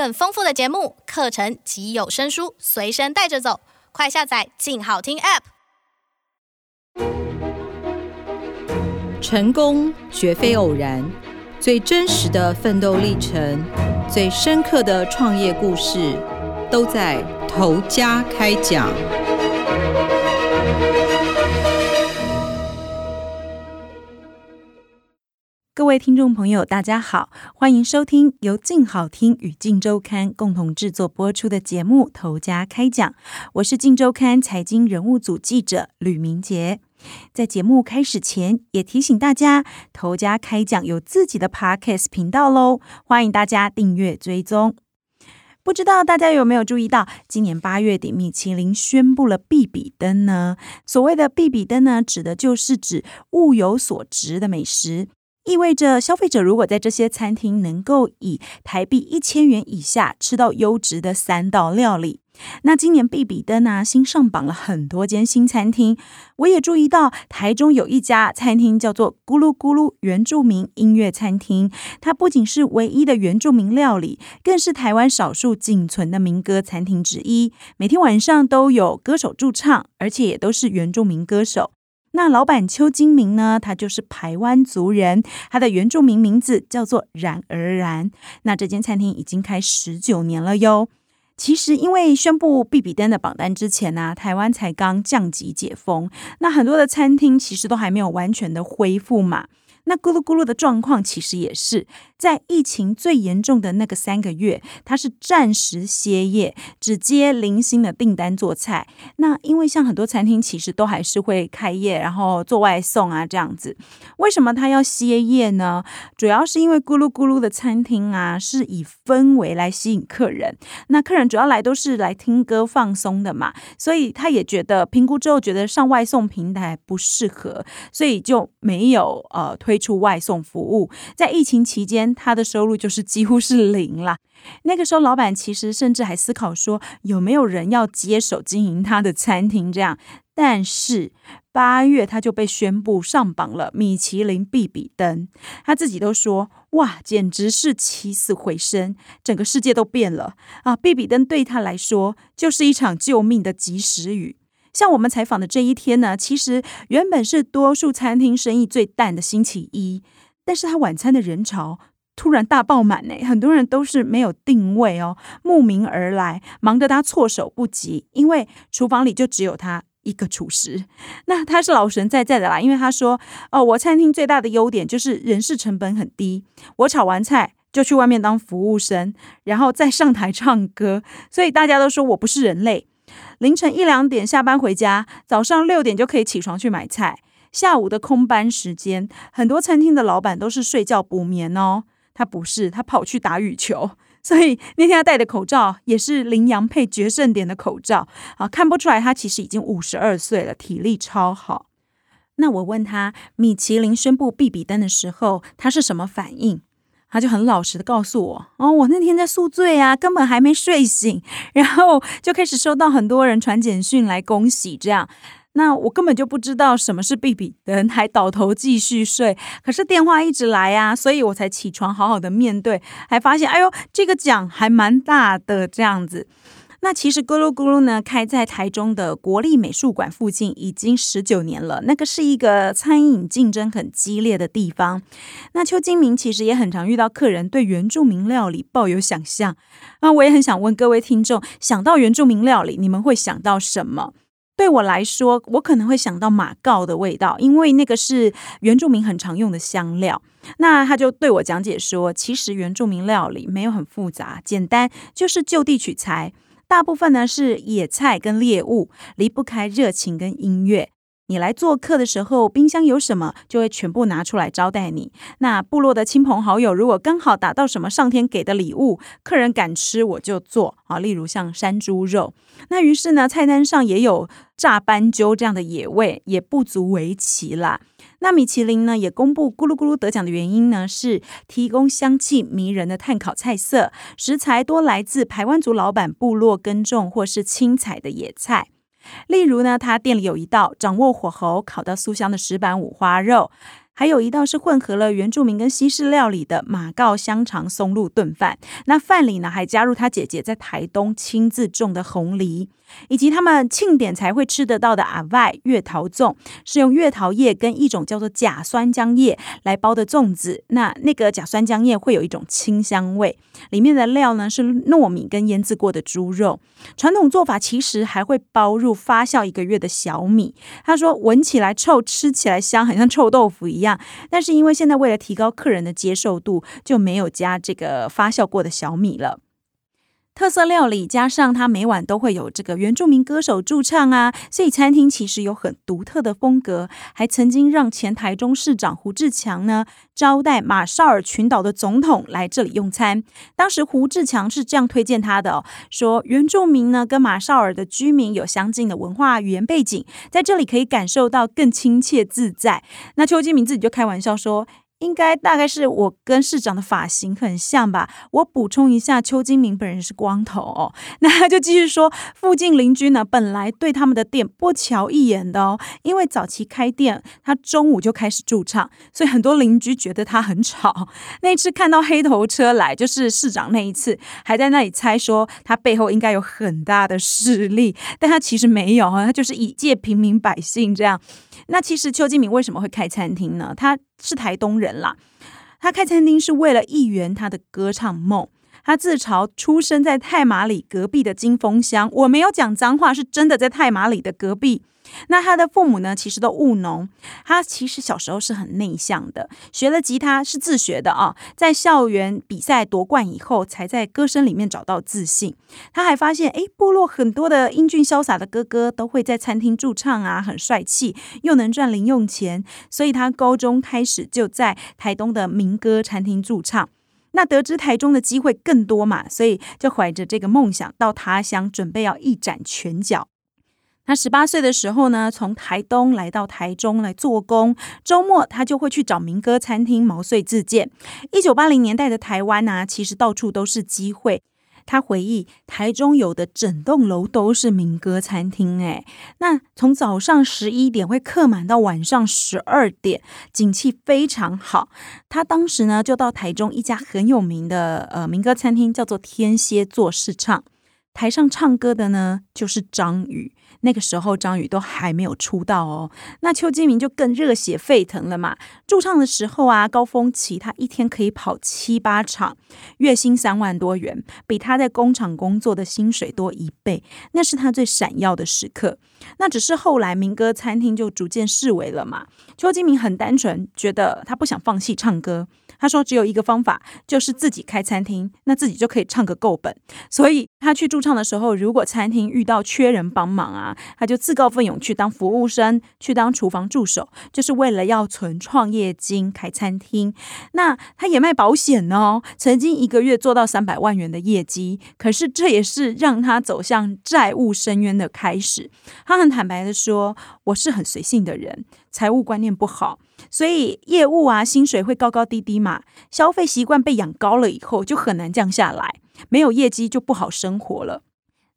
更丰富的节目、课程及有声书随身带着走，快下载静好听 App。成功绝非偶然，最真实的奋斗历程、最深刻的创业故事，都在头家开讲。各位听众朋友，大家好，欢迎收听由静好听与静周刊共同制作播出的节目《头家开讲》，我是静周刊财经人物组记者吕明杰。在节目开始前，也提醒大家，《头家开讲》有自己的 Podcast 频道喽，欢迎大家订阅追踪。不知道大家有没有注意到，今年八月底，米其林宣布了必比登呢？所谓的必比登呢，指的就是指物有所值的美食。意味着消费者如果在这些餐厅能够以台币一千元以下吃到优质的三道料理，那今年必比登啊新上榜了很多间新餐厅。我也注意到台中有一家餐厅叫做咕噜咕噜原住民音乐餐厅，它不仅是唯一的原住民料理，更是台湾少数仅存的民歌餐厅之一。每天晚上都有歌手驻唱，而且也都是原住民歌手。那老板邱金明呢？他就是台湾族人，他的原住民名字叫做然而然。那这间餐厅已经开十九年了哟。其实，因为宣布必比登的榜单之前呢、台湾才刚降级解封，那很多的餐厅其实都还没有完全的恢复嘛。那咕噜咕噜的状况其实也是在疫情最严重的那个三个月，它是暂时歇业，只接零星的订单做菜。那因为像很多餐厅其实都还是会开业，然后做外送啊这样子。为什么它要歇业呢？主要是因为咕噜咕噜的餐厅啊是以氛围来吸引客人，那客人主要来都是来听歌放松的嘛，所以他也觉得评估之后觉得上外送平台不适合，所以就没有呃推。推出外送服务，在疫情期间，他的收入就是几乎是零啦。那个时候，老板其实甚至还思考说，有没有人要接手经营他的餐厅这样。但是八月他就被宣布上榜了米其林必比登，他自己都说：“哇，简直是起死回生，整个世界都变了啊！”必比登对他来说就是一场救命的及时雨。像我们采访的这一天呢，其实原本是多数餐厅生意最淡的星期一，但是他晚餐的人潮突然大爆满呢，很多人都是没有定位哦，慕名而来，忙得他措手不及，因为厨房里就只有他一个厨师。那他是老神在在的啦，因为他说：“哦，我餐厅最大的优点就是人事成本很低，我炒完菜就去外面当服务生，然后再上台唱歌，所以大家都说我不是人类。”凌晨一两点下班回家，早上六点就可以起床去买菜。下午的空班时间，很多餐厅的老板都是睡觉补眠哦。他不是，他跑去打羽球。所以那天他戴的口罩也是羚羊配决胜点的口罩啊，看不出来他其实已经五十二岁了，体力超好。那我问他，米其林宣布必比登的时候，他是什么反应？他就很老实的告诉我，哦，我那天在宿醉啊，根本还没睡醒，然后就开始收到很多人传简讯来恭喜，这样，那我根本就不知道什么是 B B，人，还倒头继续睡。可是电话一直来啊，所以我才起床好好的面对，还发现，哎呦，这个奖还蛮大的，这样子。那其实咕噜咕噜呢，开在台中的国立美术馆附近已经十九年了。那个是一个餐饮竞争很激烈的地方。那邱金明其实也很常遇到客人对原住民料理抱有想象。那我也很想问各位听众，想到原住民料理，你们会想到什么？对我来说，我可能会想到马告的味道，因为那个是原住民很常用的香料。那他就对我讲解说，其实原住民料理没有很复杂，简单就是就地取材。大部分呢是野菜跟猎物，离不开热情跟音乐。你来做客的时候，冰箱有什么就会全部拿出来招待你。那部落的亲朋好友如果刚好打到什么上天给的礼物，客人敢吃我就做啊。例如像山猪肉，那于是呢菜单上也有炸斑鸠这样的野味，也不足为奇啦。那米其林呢也公布咕噜咕噜得奖的原因呢，是提供香气迷人的炭烤菜色，食材多来自台湾族老板部落耕种或是青采的野菜。例如呢，他店里有一道掌握火候烤到酥香的石板五花肉，还有一道是混合了原住民跟西式料理的马告香肠松露炖饭。那饭里呢，还加入他姐姐在台东亲自种的红梨。以及他们庆典才会吃得到的阿外月桃粽，是用月桃叶跟一种叫做假酸浆叶来包的粽子。那那个假酸浆叶会有一种清香味，里面的料呢是糯米跟腌制过的猪肉。传统做法其实还会包入发酵一个月的小米。他说闻起来臭，吃起来香，很像臭豆腐一样。一样但是因为现在为了提高客人的接受度，就没有加这个发酵过的小米了。特色料理加上它每晚都会有这个原住民歌手驻唱啊，所以餐厅其实有很独特的风格。还曾经让前台中市长胡志强呢招待马绍尔群岛的总统来这里用餐。当时胡志强是这样推荐他的哦，说原住民呢跟马绍尔的居民有相近的文化语言背景，在这里可以感受到更亲切自在。那邱金明自己就开玩笑说。应该大概是我跟市长的发型很像吧。我补充一下，邱金明本人是光头哦。那他就继续说，附近邻居呢本来对他们的店不瞧一眼的哦，因为早期开店，他中午就开始驻唱，所以很多邻居觉得他很吵。那次看到黑头车来，就是市长那一次，还在那里猜说他背后应该有很大的势力，但他其实没有，他就是一介平民百姓这样。那其实邱金明为什么会开餐厅呢？他是台东人啦，他开餐厅是为了一圆他的歌唱梦。他自嘲出生在太马里隔壁的金峰乡，我没有讲脏话，是真的在太马里的隔壁。那他的父母呢，其实都务农。他其实小时候是很内向的，学了吉他是自学的啊。在校园比赛夺冠以后，才在歌声里面找到自信。他还发现，哎，部落很多的英俊潇洒的哥哥都会在餐厅驻唱啊，很帅气，又能赚零用钱。所以他高中开始就在台东的民歌餐厅驻唱。那得知台中的机会更多嘛，所以就怀着这个梦想到他乡，准备要一展拳脚。他十八岁的时候呢，从台东来到台中来做工，周末他就会去找民歌餐厅毛遂自荐。一九八零年代的台湾啊，其实到处都是机会。他回忆，台中有的整栋楼都是民歌餐厅，哎，那从早上十一点会客满到晚上十二点，景气非常好。他当时呢，就到台中一家很有名的呃民歌餐厅，叫做天蝎座试唱。台上唱歌的呢，就是张宇。那个时候张宇都还没有出道哦，那邱金明就更热血沸腾了嘛。驻唱的时候啊，高峰期他一天可以跑七八场，月薪三万多元，比他在工厂工作的薪水多一倍。那是他最闪耀的时刻。那只是后来民歌餐厅就逐渐式微了嘛。邱金明很单纯，觉得他不想放弃唱歌。他说只有一个方法，就是自己开餐厅，那自己就可以唱个够本。所以他去驻唱的时候，如果餐厅遇到缺人帮忙啊，他就自告奋勇去当服务生，去当厨房助手，就是为了要存创业金开餐厅。那他也卖保险哦，曾经一个月做到三百万元的业绩。可是这也是让他走向债务深渊的开始。他很坦白的说：“我是很随性的人，财务观念不好。”所以业务啊，薪水会高高低低嘛。消费习惯被养高了以后，就很难降下来。没有业绩就不好生活了。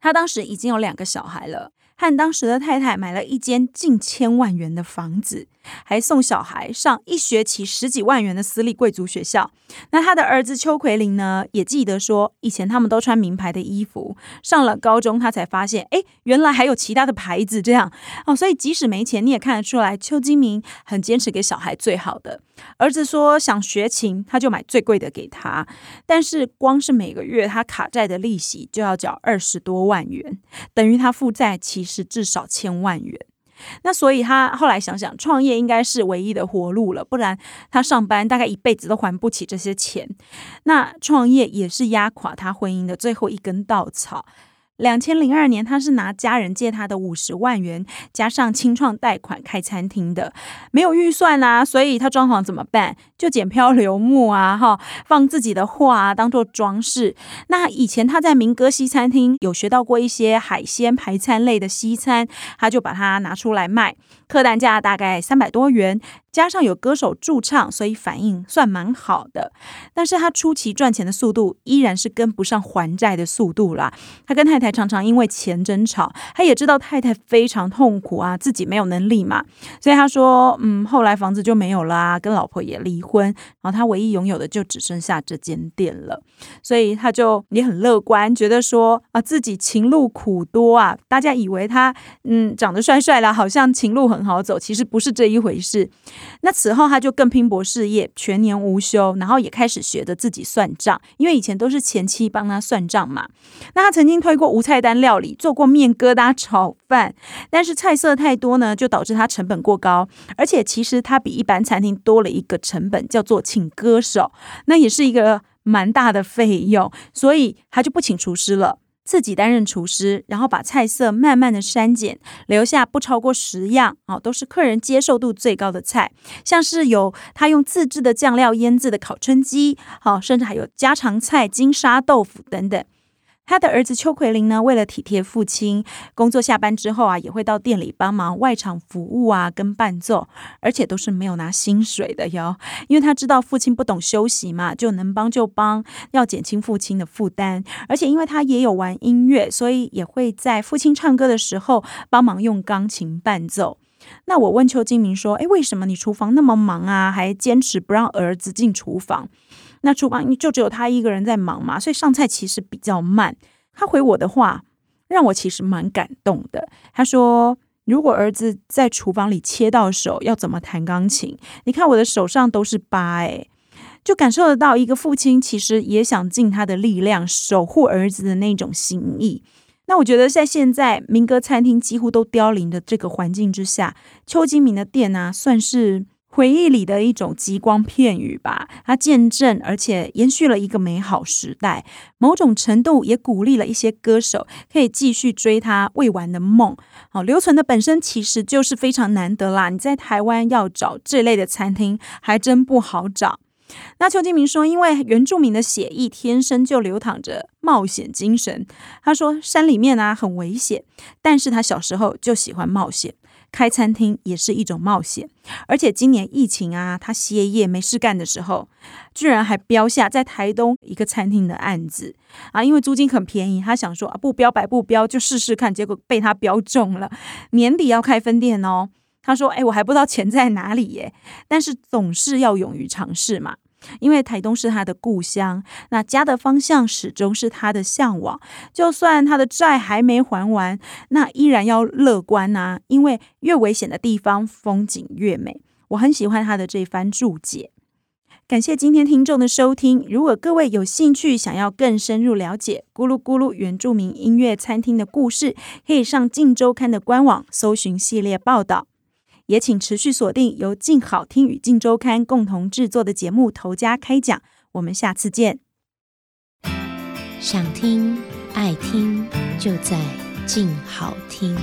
他当时已经有两个小孩了。和当时的太太买了一间近千万元的房子，还送小孩上一学期十几万元的私立贵族学校。那他的儿子邱奎林呢，也记得说，以前他们都穿名牌的衣服，上了高中他才发现，哎，原来还有其他的牌子这样哦。所以即使没钱，你也看得出来，邱金明很坚持给小孩最好的。儿子说想学琴，他就买最贵的给他。但是光是每个月他卡债的利息就要缴二十多万元，等于他负债其实至少千万元。那所以他后来想想，创业应该是唯一的活路了，不然他上班大概一辈子都还不起这些钱。那创业也是压垮他婚姻的最后一根稻草。两千零二年，他是拿家人借他的五十万元，加上清创贷款开餐厅的，没有预算啊，所以他装潢怎么办？就捡漂流木啊，哈，放自己的画啊，当做装饰。那以前他在民歌西餐厅有学到过一些海鲜排餐类的西餐，他就把它拿出来卖。客单价大概三百多元。加上有歌手驻唱，所以反应算蛮好的。但是他初期赚钱的速度依然是跟不上还债的速度啦。他跟太太常常因为钱争吵，他也知道太太非常痛苦啊，自己没有能力嘛，所以他说，嗯，后来房子就没有啦，跟老婆也离婚，然后他唯一拥有的就只剩下这间店了。所以他就也很乐观，觉得说啊，自己情路苦多啊。大家以为他嗯长得帅帅啦，好像情路很好走，其实不是这一回事。那此后他就更拼搏事业，全年无休，然后也开始学着自己算账，因为以前都是前妻帮他算账嘛。那他曾经推过无菜单料理，做过面疙瘩炒饭，但是菜色太多呢，就导致他成本过高，而且其实他比一般餐厅多了一个成本，叫做请歌手，那也是一个蛮大的费用，所以他就不请厨师了。自己担任厨师，然后把菜色慢慢的删减，留下不超过十样哦，都是客人接受度最高的菜，像是有他用自制的酱料腌制的烤春鸡，好，甚至还有家常菜金沙豆腐等等。他的儿子邱奎林呢，为了体贴父亲，工作下班之后啊，也会到店里帮忙外场服务啊，跟伴奏，而且都是没有拿薪水的哟。因为他知道父亲不懂休息嘛，就能帮就帮，要减轻父亲的负担。而且因为他也有玩音乐，所以也会在父亲唱歌的时候帮忙用钢琴伴奏。那我问邱金明说：“诶，为什么你厨房那么忙啊，还坚持不让儿子进厨房？”那厨房就只有他一个人在忙嘛，所以上菜其实比较慢。他回我的话让我其实蛮感动的。他说：“如果儿子在厨房里切到手，要怎么弹钢琴？你看我的手上都是疤，诶，就感受得到一个父亲其实也想尽他的力量守护儿子的那种心意。那我觉得在现在民歌餐厅几乎都凋零的这个环境之下，邱金明的店呢、算是。”回忆里的一种极光片语吧，它见证而且延续了一个美好时代，某种程度也鼓励了一些歌手可以继续追他未完的梦。好，留存的本身其实就是非常难得啦。你在台湾要找这类的餐厅还真不好找。那邱金明说，因为原住民的血液天生就流淌着冒险精神。他说山里面啊很危险，但是他小时候就喜欢冒险。开餐厅也是一种冒险，而且今年疫情啊，他歇业没事干的时候，居然还标下在台东一个餐厅的案子啊，因为租金很便宜，他想说啊，不标白不标，就试试看，结果被他标中了，年底要开分店哦。他说，哎，我还不知道钱在哪里耶，但是总是要勇于尝试嘛。因为台东是他的故乡，那家的方向始终是他的向往。就算他的债还没还完，那依然要乐观呐、因为越危险的地方，风景越美。我很喜欢他的这番注解。感谢今天听众的收听。如果各位有兴趣，想要更深入了解咕噜咕噜原住民音乐餐厅的故事，可以上《镜周刊》的官网搜寻系列报道。也请持续锁定由静好听与静周刊共同制作的节目《头家开讲》，我们下次见。想听爱听，就在静好听。